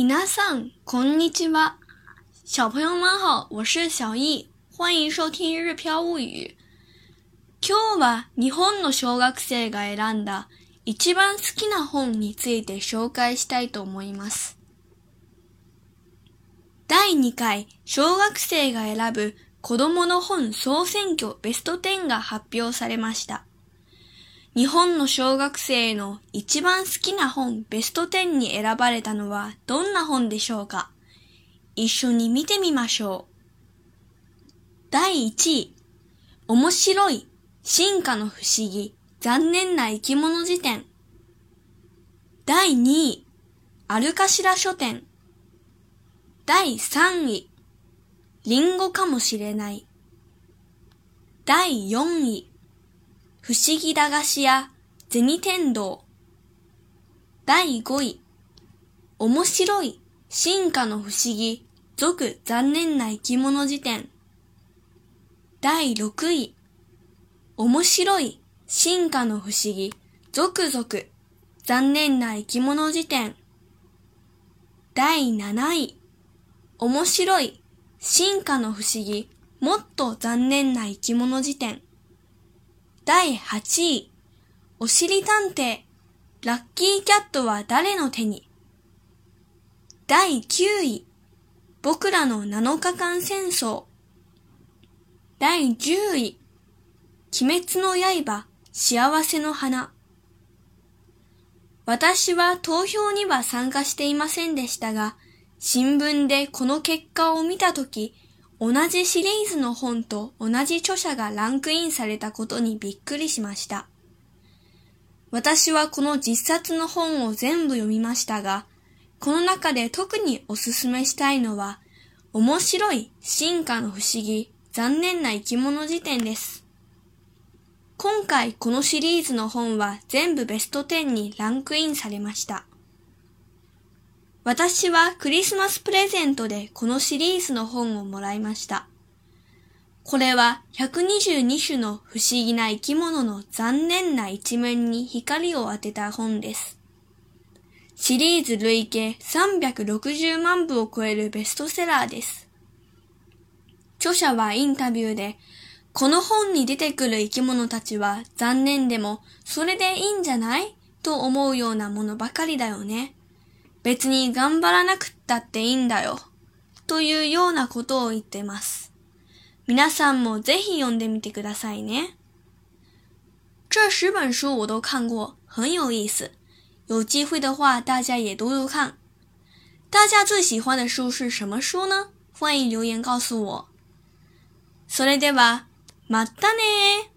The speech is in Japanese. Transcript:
皆さん、こんにちは。小朋友们好，我是小易，欢迎收听《日飘物语》。今日は日本の小学生が選んだ一番好きな本について紹介したいと思います。第2回小学生が選ぶ子供の本総選挙ベスト10が発表されました。日本の小学生の一番好きな本ベスト10に選ばれたのはどんな本でしょうか？一緒に見てみましょう。第1位、面白い、進化の不思議、残念な生き物辞典。第2位、アルカシラ書店。第3位、リンゴかもしれない。第4位、不思議駄菓子屋、銭天堂。第5位、面白い、進化の不思議、続残念な生き物辞典。第6位、面白い、進化の不思議、続々、残念な生き物辞典。第7位、面白い、進化の不思議、もっと残念な生き物辞典。第8位、おしり探偵、ラッキーキャットは誰の手に？第9位、僕らの7日間戦争。第10位、鬼滅の刃、幸せの花。私は投票には参加していませんでしたが、新聞でこの結果を見たとき、同じシリーズの本と同じ著者がランクインされたことにびっくりしました。私はこの実冊の本を全部読みましたが、この中で特におすすめしたいのは、面白い進化の不思議、残念な生き物辞典です。今回このシリーズの本は全部ベスト10にランクインされました。私はクリスマスプレゼントでこのシリーズの本をもらいました。これは122種の不思議な生き物の残念な一面に光を当てた本です。シリーズ累計360万部を超えるベストセラーです。著者はインタビューで、この本に出てくる生き物たちは残念でもそれでいいんじゃない？と思うようなものばかりだよね。別に頑張らなくったっていいんだよ。というようなことを言ってます。皆さんもぜひ読んでみてくださいね。这十本书我都看过，很有意思。有机会的话，大家也读读看。大家最喜欢的书是什么书呢？欢迎留言告诉我。それでは、またね